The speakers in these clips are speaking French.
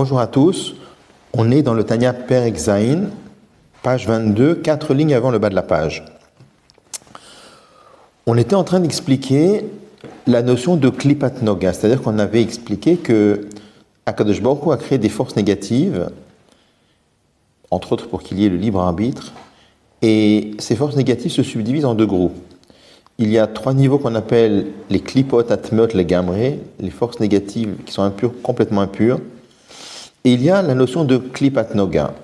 Bonjour à tous. On est dans le Tanya Per Exain, page 22, quatre lignes avant le bas de la page. On était en train d'expliquer la notion de klipat noga, c'est-à-dire qu'on avait expliqué que Akadosh Baruch a créé des forces négatives, entre autres pour qu'il y ait le libre arbitre, et ces forces négatives se subdivisent en deux groupes. Il y a trois niveaux qu'on appelle les klipot, atmeot, les gamré, les forces négatives qui sont impures, complètement impures. Et il y a la notion de klipat noga.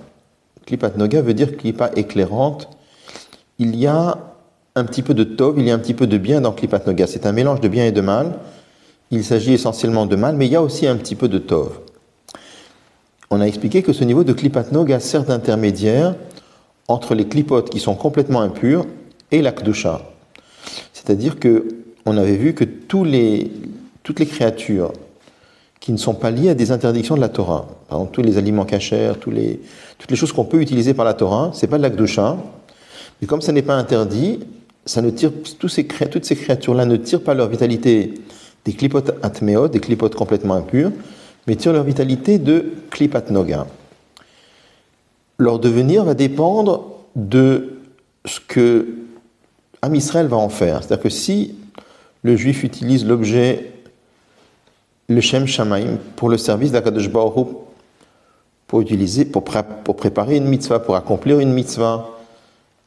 Klipat noga veut dire klipa éclairante. Il y a un petit peu de tov, il y a un petit peu de bien dans klipat noga. C'est un mélange de bien et de mal. Il s'agit essentiellement de mal, mais il y a aussi un petit peu de tov. On a expliqué que ce niveau de klipat noga sert d'intermédiaire entre les clipotes qui sont complètement impurs et la kdusha. C'est-à-dire que on avait vu que toutes les créatures qui ne sont pas liées à des interdictions de la Torah, par exemple tous les aliments cachers, toutes les choses qu'on peut utiliser par la Torah, c'est pas de l'akdosha, mais comme ça n'est pas interdit, ça ne tire, toutes ces créatures-là ne tirent pas leur vitalité des clipotes atmeot, des clipotes complètement impurs, mais tirent leur vitalité de klipat noga. Leur devenir va dépendre de ce que Am Israël va en faire. C'est-à-dire que si le juif utilise l'objet, le Shem Shamaim, pour le service d'Akadosh Baruch pour utiliser, pour, préparer une mitzvah, pour accomplir une mitzvah,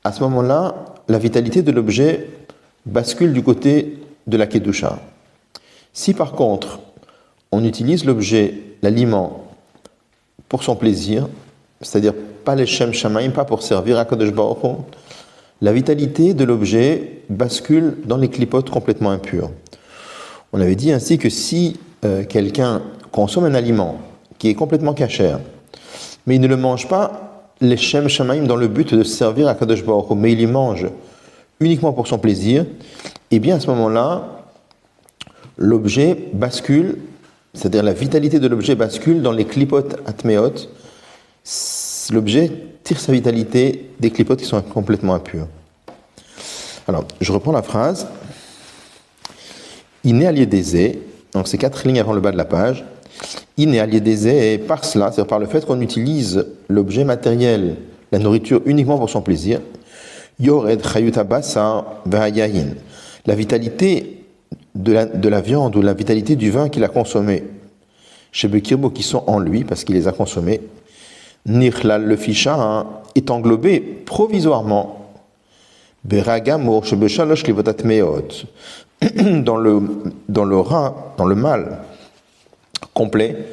à ce moment-là, la vitalité de l'objet bascule du côté de la Kedusha. Si par contre, on utilise l'objet, l'aliment, pour son plaisir, c'est-à-dire pas les Shem Shamaim, pas pour servir à Kadosh Baruch la vitalité de l'objet bascule dans les clipotes complètement impures. On avait dit ainsi que si euh, quelqu'un consomme un aliment qui est complètement cachère, mais il ne le mange pas les Shem Shamaim dans le but de servir à Kadosh Baruch mais il y mange uniquement pour son plaisir, et eh bien à ce moment-là, l'objet bascule, c'est-à-dire la vitalité de l'objet bascule dans les clipotes atmeot. L'objet tire sa vitalité des clipotes qui sont complètement impurs. Alors, je reprends la phrase. Iné aliédésé, donc c'est quatre lignes avant le bas de la page. Aliédésé, et par cela, c'est-à-dire par le fait qu'on utilise l'objet matériel, la nourriture uniquement pour son plaisir, yored chayutabasa vahayahin. La vitalité de la, de la viande ou la vitalité du vin qu'il a consommé chez Bekirbo qui sont en lui parce qu'il les a consommés, Nirlal le ficha hein, est englobé provisoirement dans le, dans le rat, dans le mal complet,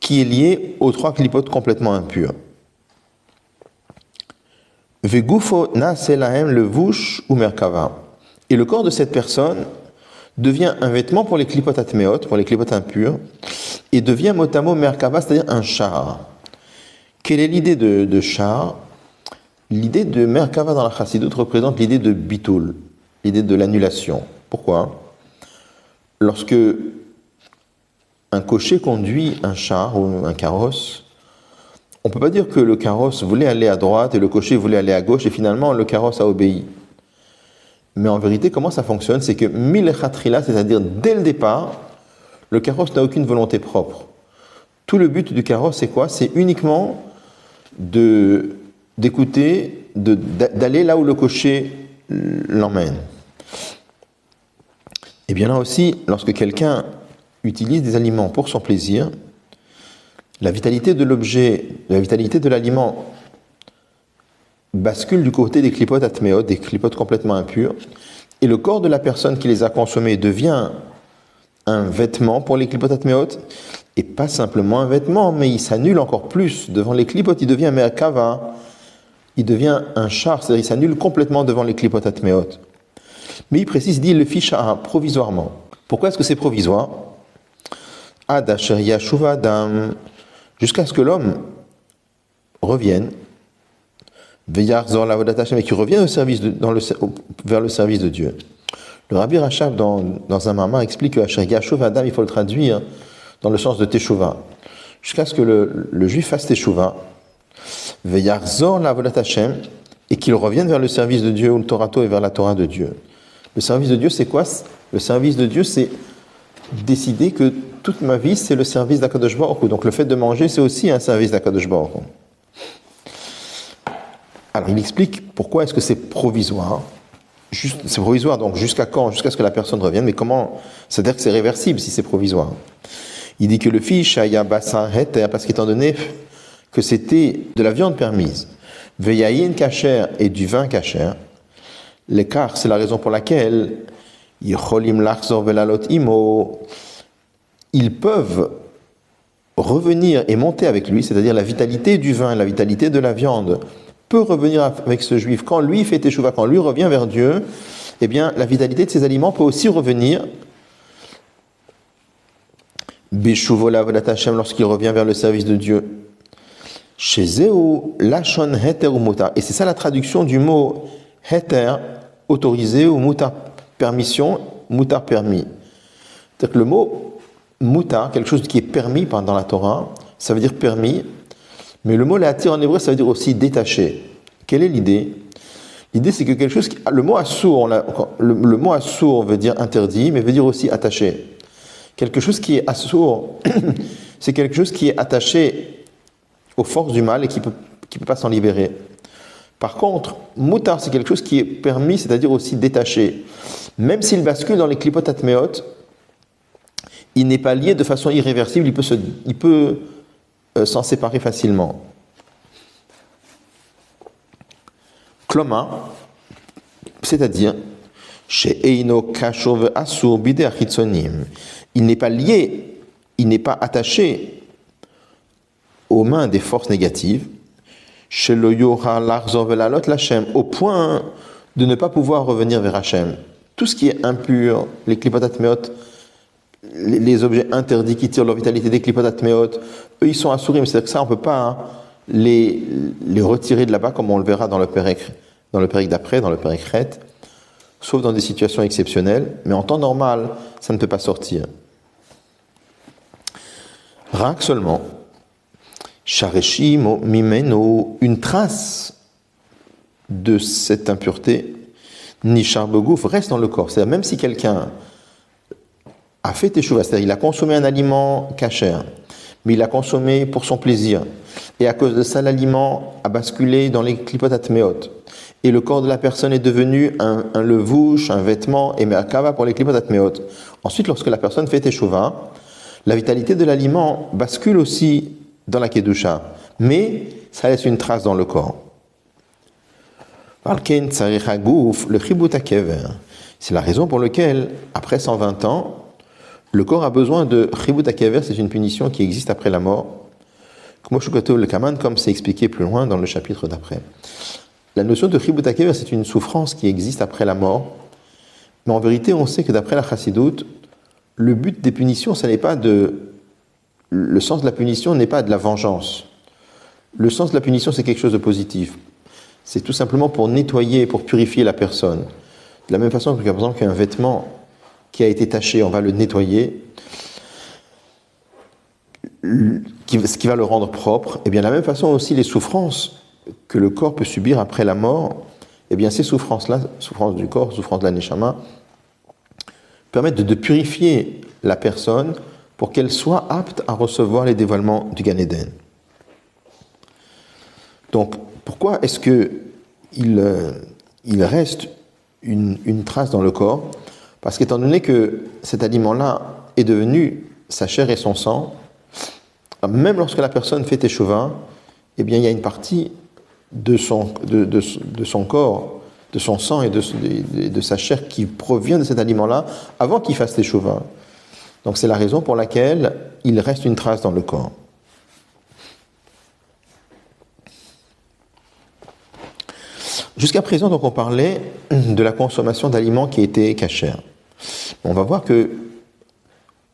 qui est lié aux trois clipotes complètement impurs. Vegufo ou merkava. Et le corps de cette personne devient un vêtement pour les clipotes atmeot, pour les clipotes impurs, et devient motamo merkava, c'est-à-dire un char. Quelle est l'idée de, char? L'idée de Merkava dans la Chassidut représente l'idée de bitul, l'idée de l'annulation. Pourquoi? Lorsque un cocher conduit un char ou un carrosse, on ne peut pas dire que le carrosse voulait aller à droite et le cocher voulait aller à gauche et finalement le carrosse a obéi. Mais en vérité, comment ça fonctionne? C'est que mille c'est-à-dire dès le départ, le carrosse n'a aucune volonté propre. Tout le but du carrosse, c'est quoi? C'est uniquement d'écouter, d'aller là où le cocher l'emmène. Et bien là aussi, lorsque quelqu'un utilise des aliments pour son plaisir, la vitalité de l'objet, la vitalité de l'aliment bascule du côté des clipotes atméotes, des clipotes complètement impures, et le corps de la personne qui les a consommés devient un vêtement pour les clipotes atméotes, et pas simplement un vêtement, mais il s'annule encore plus devant les clipotes, il devient merkava, il devient un char, c'est-à-dire il s'annule complètement devant les clipotes atmeot. Mais il précise, dit le ficha provisoirement. Pourquoi est-ce que c'est provisoire? Jusqu'à ce que l'homme revienne, et qu'il revienne au service de, dans vers le service de Dieu. Le Rabbi Rachab, dans, dans un mamar, explique que Adam, il faut le traduire dans le sens de Teshuvah. Jusqu'à ce que le, juif fasse Teshuvah, la et qu'il revienne vers le service de Dieu, ou le Torato, et vers la Torah de Dieu. Le service de Dieu, c'est quoi? Le service de Dieu, c'est décider que toute ma vie, c'est le service d'Akadosh Baruch Donc le fait de manger, c'est aussi un service d'Akadosh Baruch Alors il explique pourquoi est-ce que c'est provisoire. C'est provisoire, donc jusqu'à quand? Jusqu'à ce que la personne revienne. Mais comment? C'est-à-dire que c'est réversible si c'est provisoire. Il dit que le fiche a parce qu'étant donné que c'était de la viande permise, veyayin kacher et du vin kacher, l'écart, c'est la raison pour laquelle ils peuvent revenir et monter avec lui, c'est-à-dire la vitalité du vin, la vitalité de la viande, peut revenir avec ce juif. Quand lui fait échouva, quand lui revient vers Dieu, eh bien, la vitalité de ses aliments peut aussi revenir. lorsqu'il revient vers le service de Dieu. Lachon Et c'est ça la traduction du mot heter, autorisé ou muta, permission, mutar permis. C'est-à-dire que le mot mutar, quelque chose qui est permis dans la Torah, ça veut dire permis, mais le mot l'atir en hébreu, ça veut dire aussi détaché. Quelle est l'idée? L'idée, c'est que quelque chose qui, le mot assour, le, le mot assour veut dire interdit, mais veut dire aussi attaché. Quelque chose qui est assour, c'est quelque chose qui est attaché aux forces du mal et qui ne peut, qui peut pas s'en libérer. Par contre, moutar, c'est quelque chose qui est permis, c'est-à-dire aussi détaché. Même s'il bascule dans les clipotes atméot, il n'est pas lié de façon irréversible, il peut, il peut euh, s'en séparer facilement. Kloma, c'est-à-dire, chez Eino Kashov Asur il n'est pas lié, il n'est pas attaché aux mains des forces négatives, au point de ne pas pouvoir revenir vers Hachem. Tout ce qui est impur, les klipotatmeot, les, objets interdits qui tirent leur vitalité des klipotatmeot, eux ils sont assurim, c'est-à-dire que ça on ne peut pas hein, les, retirer de là-bas comme on le verra dans le Pérec, dans le d'après, dans le Péricret, sauf dans des situations exceptionnelles, mais en temps normal, ça ne peut pas sortir. Rak seulement, Shareshim mimeno, une trace de cette impureté, Nishar Begouf, reste dans le corps. C'est-à-dire, même si quelqu'un a fait teshuva, c'est-à-dire il a consommé un aliment cachère, mais il l'a consommé pour son plaisir, et à cause de ça, l'aliment a basculé dans les clipotatmeot, et le corps de la personne est devenu un, levouche, un vêtement, et me'akava pour les clipotatmeot. Ensuite, lorsque la personne fait teshuva, la vitalité de l'aliment bascule aussi dans la Kedusha, mais ça laisse une trace dans le corps. C'est la raison pour laquelle, après 120 ans, le corps a besoin de Chibut c'est une punition qui existe après la mort, comme c'est expliqué plus loin dans le chapitre d'après. La notion de Chibut c'est une souffrance qui existe après la mort, mais en vérité, on sait que d'après la Chassidoute, le but des punitions, ce n'est pas de le sens de la punition n'est pas de la vengeance. Le sens de la punition, c'est quelque chose de positif. C'est tout simplement pour nettoyer, pour purifier la personne. De la même façon que, par exemple, qu'un vêtement qui a été taché, on va le nettoyer, ce qui va le rendre propre. Et eh bien, de la même façon aussi, les souffrances que le corps peut subir après la mort, et eh bien, ces souffrances-là, souffrances du corps, souffrances de la neshama, permettent de purifier la personne pour qu'elle soit apte à recevoir les dévoilements du Gan Eden. Donc, pourquoi est-ce que il, euh, il reste une, trace dans le corps? Parce qu'étant donné que cet aliment-là est devenu sa chair et son sang, même lorsque la personne fait échevin, eh bien, il y a une partie de son corps, de son sang et de, de, sa chair qui provient de cet aliment-là avant qu'il fasse échevin. Donc c'est la raison pour laquelle il reste une trace dans le corps. Jusqu'à présent, donc, on parlait de la consommation d'aliments qui étaient cachés. On va voir que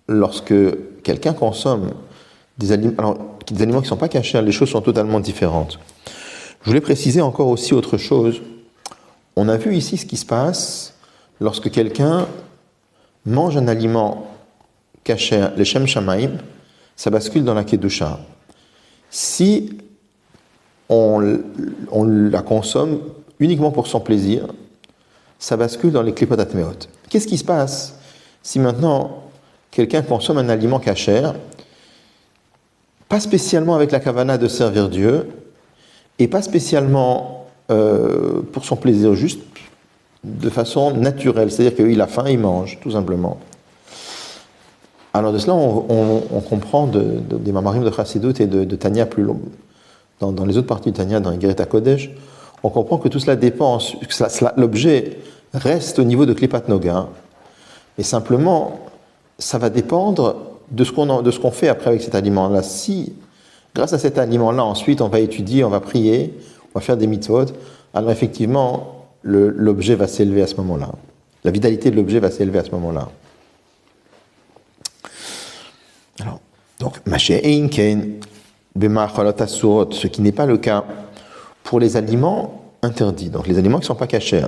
lorsque quelqu'un consomme des aliments, des aliments qui ne sont pas cachés, les choses sont totalement différentes. Je voulais préciser encore aussi autre chose. On a vu ici ce qui se passe lorsque quelqu'un mange un aliment caché les Shem Shamaim, ça bascule dans la Kedusha. Si on, on, la consomme uniquement pour son plaisir, ça bascule dans les Klipot Qu'est-ce qui se passe si maintenant quelqu'un consomme un aliment cachère, pas spécialement avec la kavana de servir Dieu, et pas spécialement euh, pour son plaisir, juste de façon naturelle, c'est-à-dire qu'il a faim, il mange, tout simplement. Alors de cela, on, comprend des mamarim de Chassidut et de, Tania plus long, dans, les autres parties de Tania, dans les Gereta Kodesh, on comprend que tout cela dépend, que l'objet reste au niveau de Klipat Noga, et simplement, ça va dépendre de ce qu'on fait après avec cet aliment-là. Si, grâce à cet aliment-là, ensuite, on va étudier, on va prier, on va faire des mitzvot, alors effectivement, l'objet va s'élever à ce moment-là. La vitalité de l'objet va s'élever à ce moment-là. Alors, donc, ce qui n'est pas le cas pour les aliments interdits, donc les aliments qui ne sont pas cachés,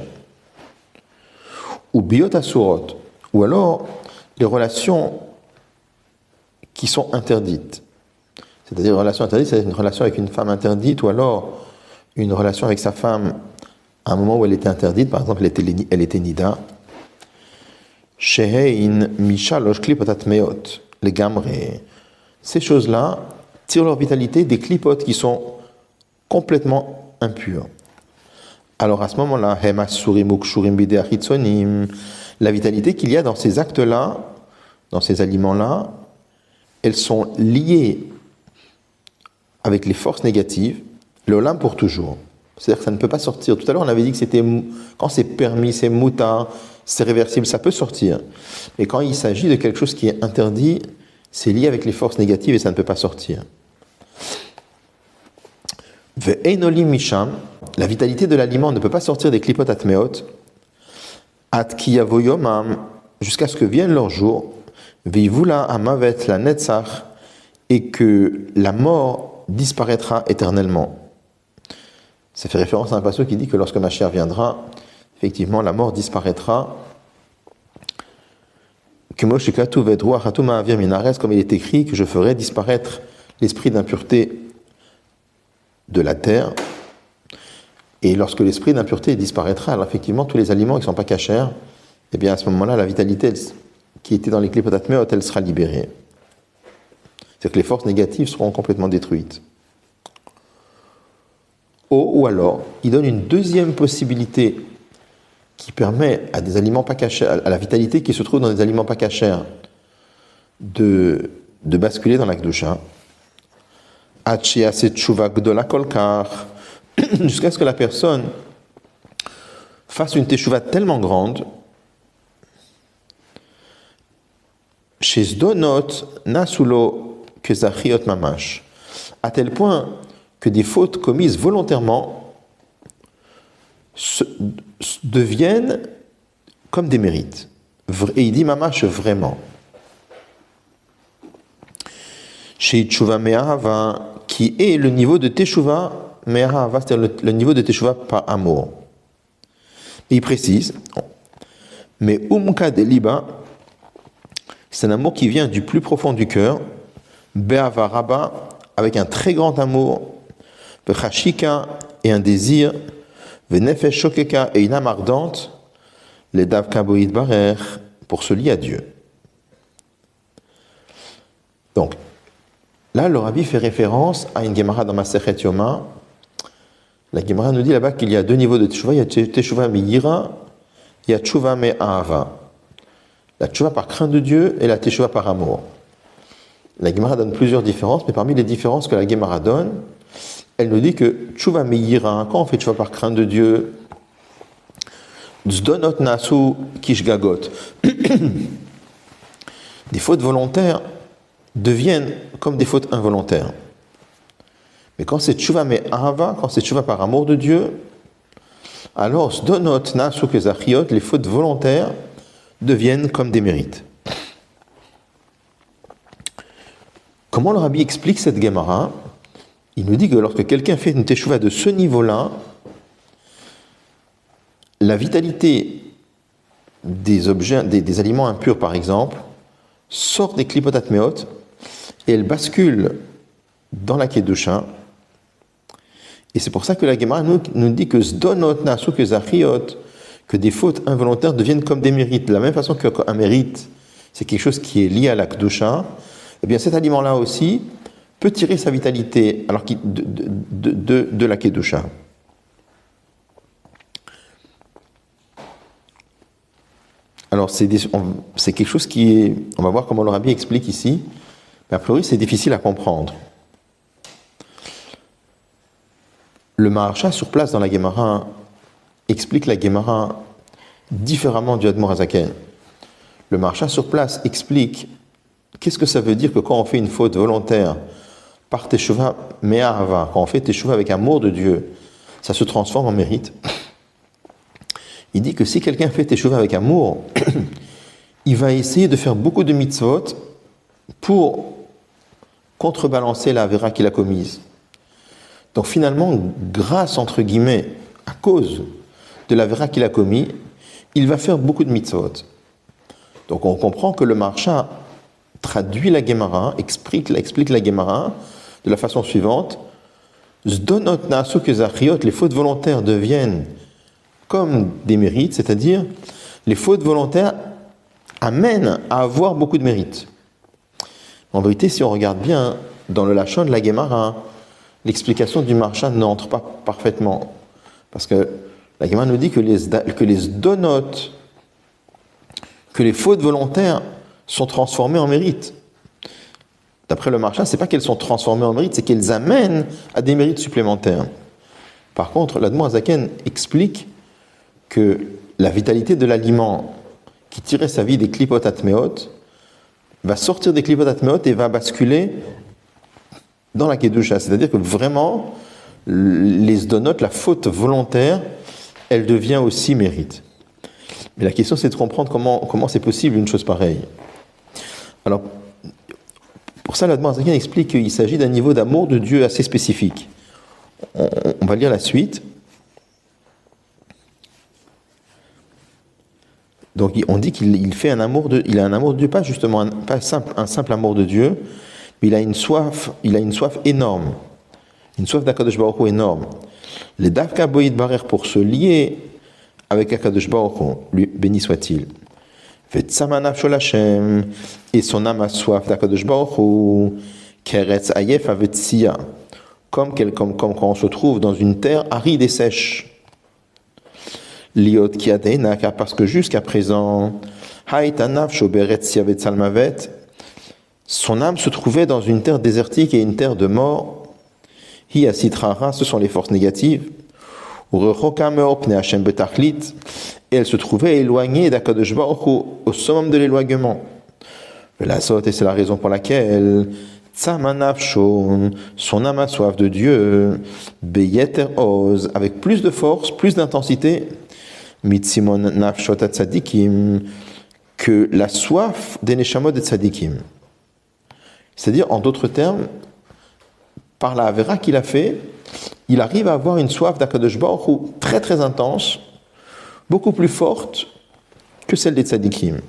ou biotasurot, ou alors les relations qui sont interdites. C'est-à-dire une relation interdite, c'est une relation avec une femme interdite, ou alors une relation avec sa femme à un moment où elle était interdite, par exemple elle était, nida. Shehein mishalosh meot, les gamré. Ces choses-là tirent leur vitalité des clipotes qui sont complètement impurs. Alors à ce moment-là, la vitalité qu'il y a dans ces actes-là, dans ces aliments-là, elles sont liées avec les forces négatives, l'olam pour toujours. C'est-à-dire que ça ne peut pas sortir. Tout à l'heure, on avait dit que c'était quand c'est permis, c'est mouta, c'est réversible, ça peut sortir. Mais quand il s'agit de quelque chose qui est interdit, c'est lié avec les forces négatives et ça ne peut pas sortir. misham, la vitalité de l'aliment ne peut pas sortir des klipot atmeot, jusqu'à ce que vienne leur jour, vivula amavet la netzach, et que la mort disparaîtra éternellement. Ça fait référence à un passage qui dit que lorsque ma chère viendra, effectivement, la mort disparaîtra. Comme il est écrit que je ferai disparaître l'esprit d'impureté de la terre et lorsque l'esprit d'impureté disparaîtra, alors effectivement, tous les aliments qui ne sont pas cachers, eh bien à ce moment-là, la vitalité qui était dans les clipotatmeot, elle sera libérée. C'est-à-dire que les forces négatives seront complètement détruites. ou alors, il donne une deuxième possibilité qui permet à des aliments pas cachers, à la vitalité qui se trouve dans des aliments pas cachers, de, de basculer dans la kolkar, jusqu'à ce que la personne fasse une teshuva tellement grande à tel point que des fautes commises volontairement deviennent comme des mérites. Et il dit Mamash vraiment. Chez Tshuva qui est le niveau de Teshuva c'est-à-dire le, niveau de Teshuvah par amour. il précise, mais Umka Deliba, c'est un amour qui vient du plus profond du cœur, Be'ava Rabba, avec un très grand amour, Bechashika et un désir, Venefesh Shokeka et une âme ardente, les Dav Kaboïd Barer, pour se lier à Dieu. Donc, là, le rabbi fait référence à une Gemara dans Masechet Yoma, la Gemara nous dit là-bas qu'il y a deux niveaux de teshuva. Il y a teshuva miyira, il y a me'ava. La teshuva par crainte de Dieu et la teshuva par amour. La Gemara donne plusieurs différences, mais parmi les différences que la Gemara donne, elle nous dit que teshuva miyira, quand on fait teshuva par crainte de Dieu, zdonot nasu des fautes volontaires deviennent comme des fautes involontaires. Mais quand c'est tchouva mais ahava, quand c'est tchouva par amour de Dieu, alors donot les fautes volontaires deviennent comme des mérites. Comment le rabbi explique cette Gemara? Il nous dit que lorsque quelqu'un fait une teshuva de ce niveau-là, la vitalité des objets, des, aliments impurs par exemple, sort des clipotatmeot et elle bascule dans la kedusha et c'est pour ça que la Gemara nous, dit que zdonot que zachiot, que des fautes involontaires deviennent comme des mérites. De la même façon qu'un mérite c'est quelque chose qui est lié à la Kedusha, eh bien cet aliment-là aussi peut tirer sa vitalité alors de, de, la Kedusha. Alors c'est quelque chose qui est, on va voir comment le explique ici, mais a priori c'est difficile à comprendre. Le Maharsha sur place dans la Gemara explique la Gemara différemment du Admor Azaken. Le Maharsha sur place explique qu'est-ce que ça veut dire que quand on fait une faute volontaire par Teshuvah Me'ahava, quand on fait Teshuvah avec amour de Dieu, ça se transforme en mérite. Il dit que si quelqu'un fait Teshuvah avec amour, il va essayer de faire beaucoup de mitzvot pour contrebalancer la vera qu'il a commise. Donc finalement, grâce entre guillemets, à cause de la vera qu'il a commis, il va faire beaucoup de mitzvot. Donc on comprend que le marchand traduit la Gemara, explique, explique la Gemara de la façon suivante. Les fautes volontaires deviennent comme des mérites, c'est-à-dire les fautes volontaires amènent à avoir beaucoup de mérites. En vérité, si on regarde bien dans le Lachon de la Gemara, l'explication du marchand n'entre pas parfaitement. Parce que la Gemara nous dit que les, que que les fautes volontaires sont transformées en mérites. D'après le marchand, c'est pas qu'elles sont transformées en mérites, c'est qu'elles amènent à des mérites supplémentaires. Par contre, l'Admo Azaken explique que la vitalité de l'aliment qui tirait sa vie des clipot atmeot va sortir des clipot atmeot et va basculer dans la kedusha. C'est-à-dire que vraiment, les donotes, la faute volontaire, elle devient aussi mérite. Mais la question, c'est de comprendre comment, comment c'est possible une chose pareille. Alors, pour ça, explique qu'il s'agit d'un niveau d'amour de Dieu assez spécifique. On, va lire la suite. Donc, on dit qu'il fait un amour il a un amour de Dieu, pas justement un, simple, amour de Dieu, mais il a une soif, il a une soif énorme, une soif d'Akadosh Baruch énorme. Les Dafka Boïd Barer pour se lier avec Akadosh Baruch lui béni soit-il. Et son âme a soif d'Akadosh Baruch Keretz Ayef Avetsia. Comme, comme, comme quand on se trouve dans une terre aride et sèche. Liot Kiadena, car parce que jusqu'à présent, Haïtanav Shoberetsia Vetsalmavet, son âme se trouvait dans une terre désertique et une terre de mort. Hiasitrara, ce sont les forces négatives. Et elle se trouvait éloignée d'Akadosh au summum de l'éloignement. Et c'est la raison pour laquelle son âme a soif de Dieu, Beyeter Oz, avec plus de force, plus d'intensité, Mitsimon Nafshot Tzadikim, que la soif des Neshamot de Tzadikim. C'est-à-dire, en d'autres termes, par la Avera qu'il a fait, il arrive à avoir une soif d'Akadosh très très intense, beaucoup plus forte que celle des tzadikim.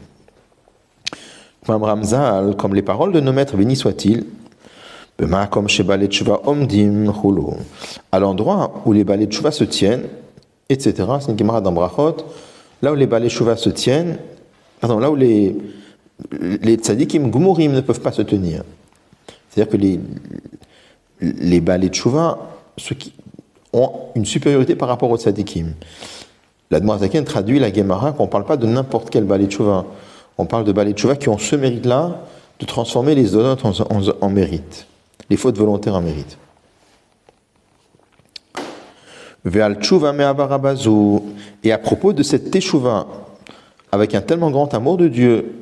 Comme Ramzal, comme les paroles de nos maîtres, bénis soit-il, à l'endroit où les balais de se tiennent, etc. C'est une camarade dans Brachot, là où les balais de se tiennent, pardon, là où les, les tzadikim ne peuvent pas se tenir. C'est-à-dire que les, les balais de ceux qui ont une supériorité par rapport aux tzadikim. La Zaken traduit la Gemara qu'on ne parle pas de n'importe quel balai de On parle de balai de qui ont ce mérite-là de transformer les donotes en, en, mérite, les fautes volontaires en mérite. Et à propos de cette teshuva, avec un tellement grand amour de Dieu,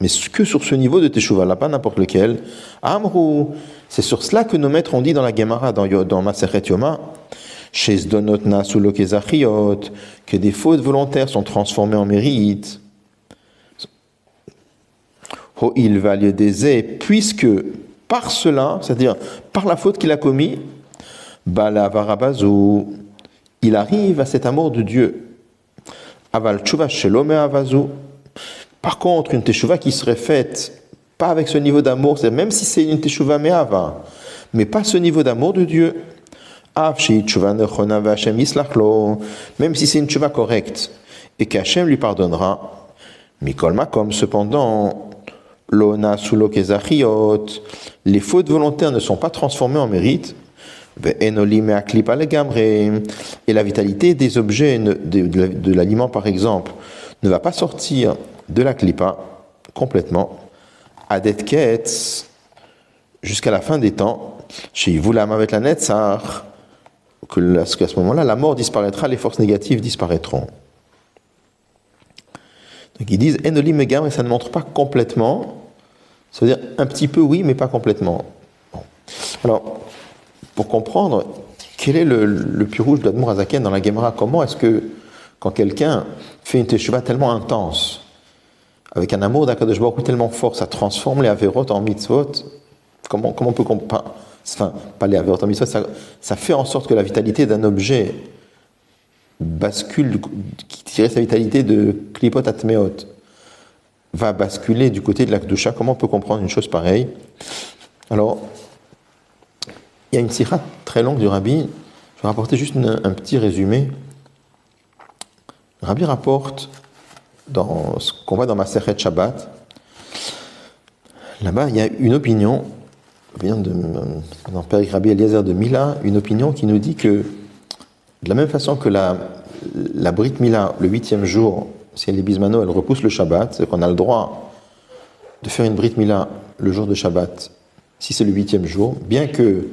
mais que sur ce niveau de teshuva, là, pas n'importe lequel, Amrou, c'est sur cela que nos maîtres ont dit dans la Gemara, dans, dans Maseret Yoma, chez Zdonot que des fautes volontaires sont transformées en mérite. il des puisque par cela, c'est-à-dire par la faute qu'il a commis, il arrive à cet amour de Dieu. Aval Par contre, une teshuva qui serait faite pas avec ce niveau d'amour, même si c'est une teshuva me'ava, mais pas ce niveau d'amour de Dieu. Même si c'est une teshuva correcte et qu'Hachem lui pardonnera, Mikolma comme cependant, l'ona sulo les fautes volontaires ne sont pas transformées en mérite, et la vitalité des objets de, l'aliment, par exemple, ne va pas sortir de la klipa complètement, adetket, jusqu'à la fin des temps, chez Vulam avec la Netzar, qu'à ce moment-là, la mort disparaîtra, les forces négatives disparaîtront. Donc ils disent Enolim et ça ne montre pas complètement, ça veut dire un petit peu oui, mais pas complètement. Alors, pour comprendre quel est le, le plus rouge d'Admour Azaken dans la Gemara, comment est-ce que quand quelqu'un fait une teshuva tellement intense, avec un amour d'Akadosh Baruch tellement fort, ça transforme les averot en mitzvot, comment, comment on peut comprendre Enfin, pas les averot en mitzvot, ça, ça fait en sorte que la vitalité d'un objet bascule, qui tirait sa vitalité de klipot atmeot, va basculer du côté de l'akdusha. Comment on peut comprendre une chose pareille? Alors, il y a une sira très longue du rabbi. Je vais rapporter juste un petit résumé. Le rabbi rapporte dans ce qu'on voit dans ma Sechet Shabbat. Là-bas, il y a une opinion, opinion de, dans Père Rabbi Eliezer de Mila, une opinion qui nous dit que de la même façon que la, la Brit Mila, le huitième jour, si elle est bismano, elle repousse le Shabbat, c'est qu'on a le droit de faire une Brit Mila le jour de Shabbat, si c'est le huitième jour, bien que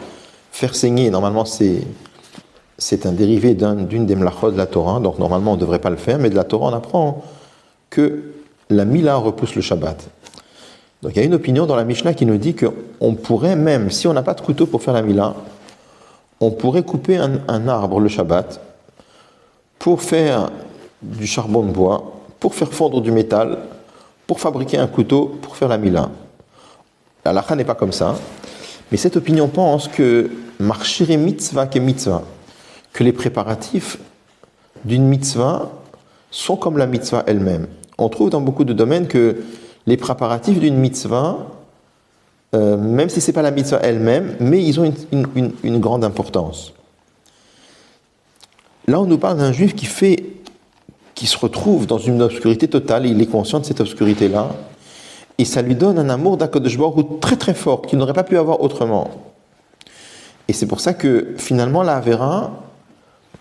faire saigner, normalement, c'est, un dérivé d'une des mlachot de la Torah, donc normalement on ne devrait pas le faire, mais de la Torah on apprend que la Mila repousse le Shabbat. Donc il y a une opinion dans la Mishnah qui nous dit qu'on pourrait même, si on n'a pas de couteau pour faire la Mila, on pourrait couper un, arbre le Shabbat pour faire du charbon de bois, pour faire fondre du métal, pour fabriquer un couteau, pour faire la Mila. La lacha n'est pas comme ça, mais cette opinion pense que marcher mitzvah que mitzvah, que les préparatifs d'une mitzvah sont comme la mitzvah elle-même. On trouve dans beaucoup de domaines que les préparatifs d'une mitzvah euh, même si ce n'est pas la mitzvah elle-même, mais ils ont une, grande importance. Là, on nous parle d'un juif qui fait, qui se retrouve dans une obscurité totale, et il est conscient de cette obscurité-là, et ça lui donne un amour d'Akadosh très très fort, qu'il n'aurait pas pu avoir autrement. Et c'est pour ça que finalement la Avera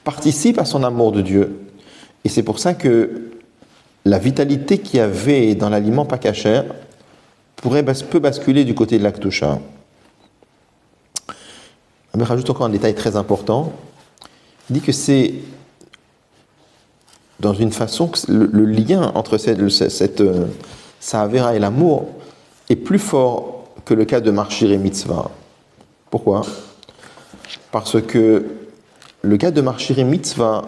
participe à son amour de Dieu. Et c'est pour ça que la vitalité qu'il y avait dans l'aliment pas cachère, pourrait, peut basculer du côté de l'Aktusha. Je rajoute encore un détail très important. Il dit que c'est dans une façon que le, lien entre cette, cette euh, et l'amour est plus fort que le cas de Marchir et Mitzvah. Pourquoi? Parce que le cas de Marchir et Mitzvah,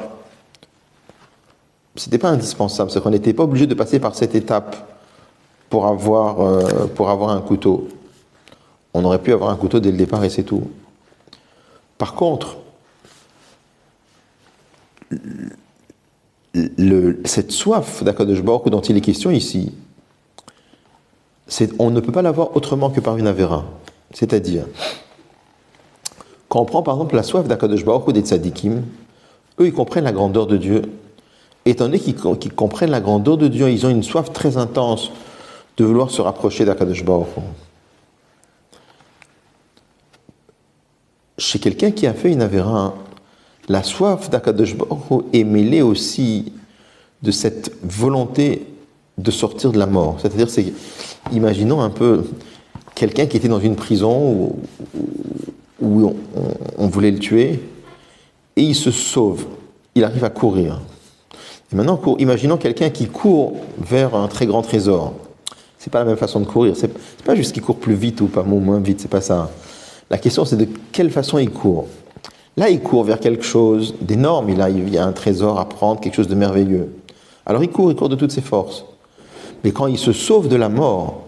c'était pas indispensable, c'est qu'on n'était pas obligé de passer par cette étape pour avoir, euh, pour avoir un couteau. On aurait pu avoir un couteau dès le départ et c'est tout. Par contre, cette soif d'Akadosh dont il est question ici, on ne peut pas l'avoir autrement que par une avéra. C'est-à-dire, quand on prend par exemple la soif d'Akadosh ou des tzadikim, eux ils comprennent la grandeur de Dieu. Étant donné qu'ils comprennent la grandeur de Dieu, ils ont une soif très intense de vouloir se rapprocher d'Akadosh Baruch Chez quelqu'un qui a fait une avéra, la soif d'Akadosh Baruch est mêlée aussi de cette volonté de sortir de la mort. C'est-à-dire, c'est, imaginons un peu quelqu'un qui était dans une prison où, on, voulait le tuer, et il se sauve, il arrive à courir. Et maintenant, imaginons quelqu'un qui court vers un très grand trésor. C'est pas la même façon de courir. C'est pas juste qu'il court plus vite ou pas moins vite, c'est pas ça. La question c'est de quelle façon il court. Là, il court vers quelque chose d'énorme. Il a, il y a un trésor à prendre, quelque chose de merveilleux. Alors il court, il court de toutes ses forces. Mais quand il se sauve de la mort,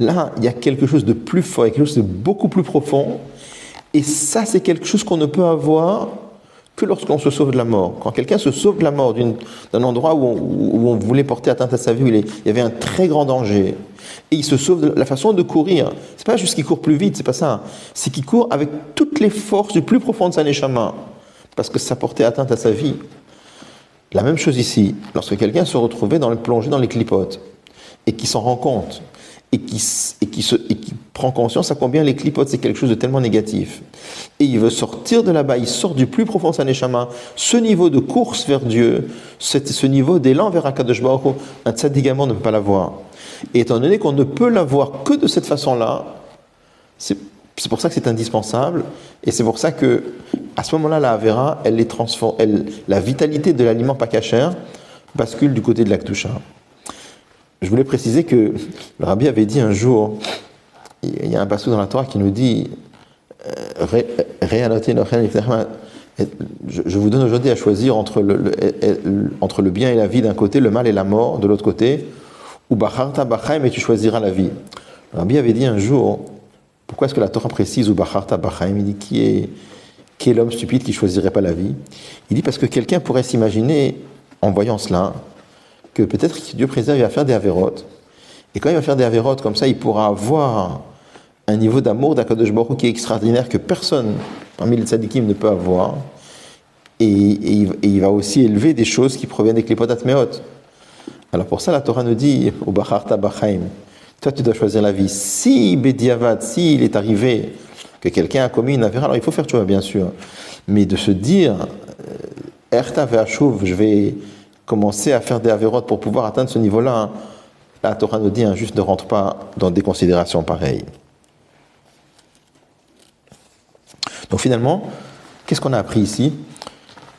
là, il y a quelque chose de plus fort, quelque chose de beaucoup plus profond. Et ça, c'est quelque chose qu'on ne peut avoir que lorsqu'on se sauve de la mort. Quand quelqu'un se sauve de la mort d'un endroit où on, voulait porter atteinte à sa vie, où il, y avait un très grand danger, et il se sauve de la façon de courir, c'est pas juste qu'il court plus vite, c'est pas ça. C'est qu'il court avec toutes les forces du plus profond de sa neshama, parce que ça portait atteinte à sa vie. La même chose ici, lorsque quelqu'un se retrouvait dans le plongé dans les clipotes et qui s'en rend compte et qui, et, qui se, et qui prend conscience à combien les clipotes c'est quelque chose de tellement négatif. Et il veut sortir de là-bas, il sort du plus profond de sa neshama. Ce niveau de course vers Dieu, ce niveau d'élan vers Akadosh un tzadigament ne peut pas l'avoir. Et étant donné qu'on ne peut l'avoir que de cette façon-là, c'est pour ça que c'est indispensable. Et c'est pour ça que, à ce moment-là, la Avera, elle les transforme, elle, la vitalité de l'aliment pas bascule du côté de l'Aktusha je voulais préciser que le rabbi avait dit un jour, il y a un passage dans la Torah qui nous dit je vous donne aujourd'hui à choisir entre le, bien et la vie d'un côté, le mal et la mort de l'autre côté, ou Bacharta Bachaim et tu choisiras la vie. Le rabbi avait dit un jour, pourquoi est-ce que la Torah précise ou Bacharta Bachaim Il dit qui est, qui est l'homme stupide qui choisirait pas la vie? Il dit parce que quelqu'un pourrait s'imaginer, en voyant cela, que peut-être que Dieu préserve, il va faire des avérotes. Et quand il va faire des avérotes comme ça, il pourra avoir un niveau d'amour d'Akadosh Baruch qui est extraordinaire que personne parmi les tzadikim ne peut avoir. Et, il va aussi élever des choses qui proviennent des klipotat meot. Alors pour ça, la Torah nous dit, au Bacharta Bachaim, toi tu dois choisir la vie. Si Bediavad, si il est arrivé que quelqu'un a commis une affaire, alors il faut faire vois, bien sûr. Mais de se dire, euh, Erta je vais commencer à faire des avérotes pour pouvoir atteindre ce niveau-là, hein. la Torah nous dit, hein, juste ne rentre pas dans des considérations pareilles. Donc finalement, qu'est-ce qu'on a appris ici?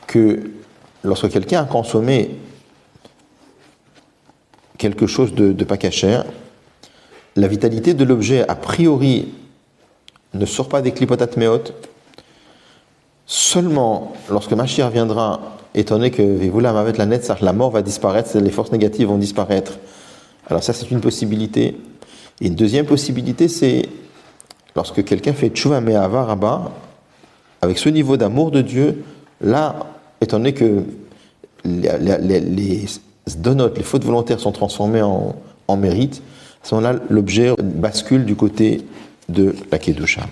Que lorsque quelqu'un a consommé quelque chose de, pas cachère, la vitalité de l'objet, a priori, ne sort pas des clipotat Seulement, lorsque Machir viendra, étant donné que la la mort va disparaître, les forces négatives vont disparaître. Alors ça, c'est une possibilité. Et une deuxième possibilité, c'est lorsque quelqu'un fait tchouva me'ava rabba, avec ce niveau d'amour de Dieu, là, étant donné que les, les, les les fautes volontaires sont transformées en, en mérite, à ce moment-là, l'objet bascule du côté de la Kedusha.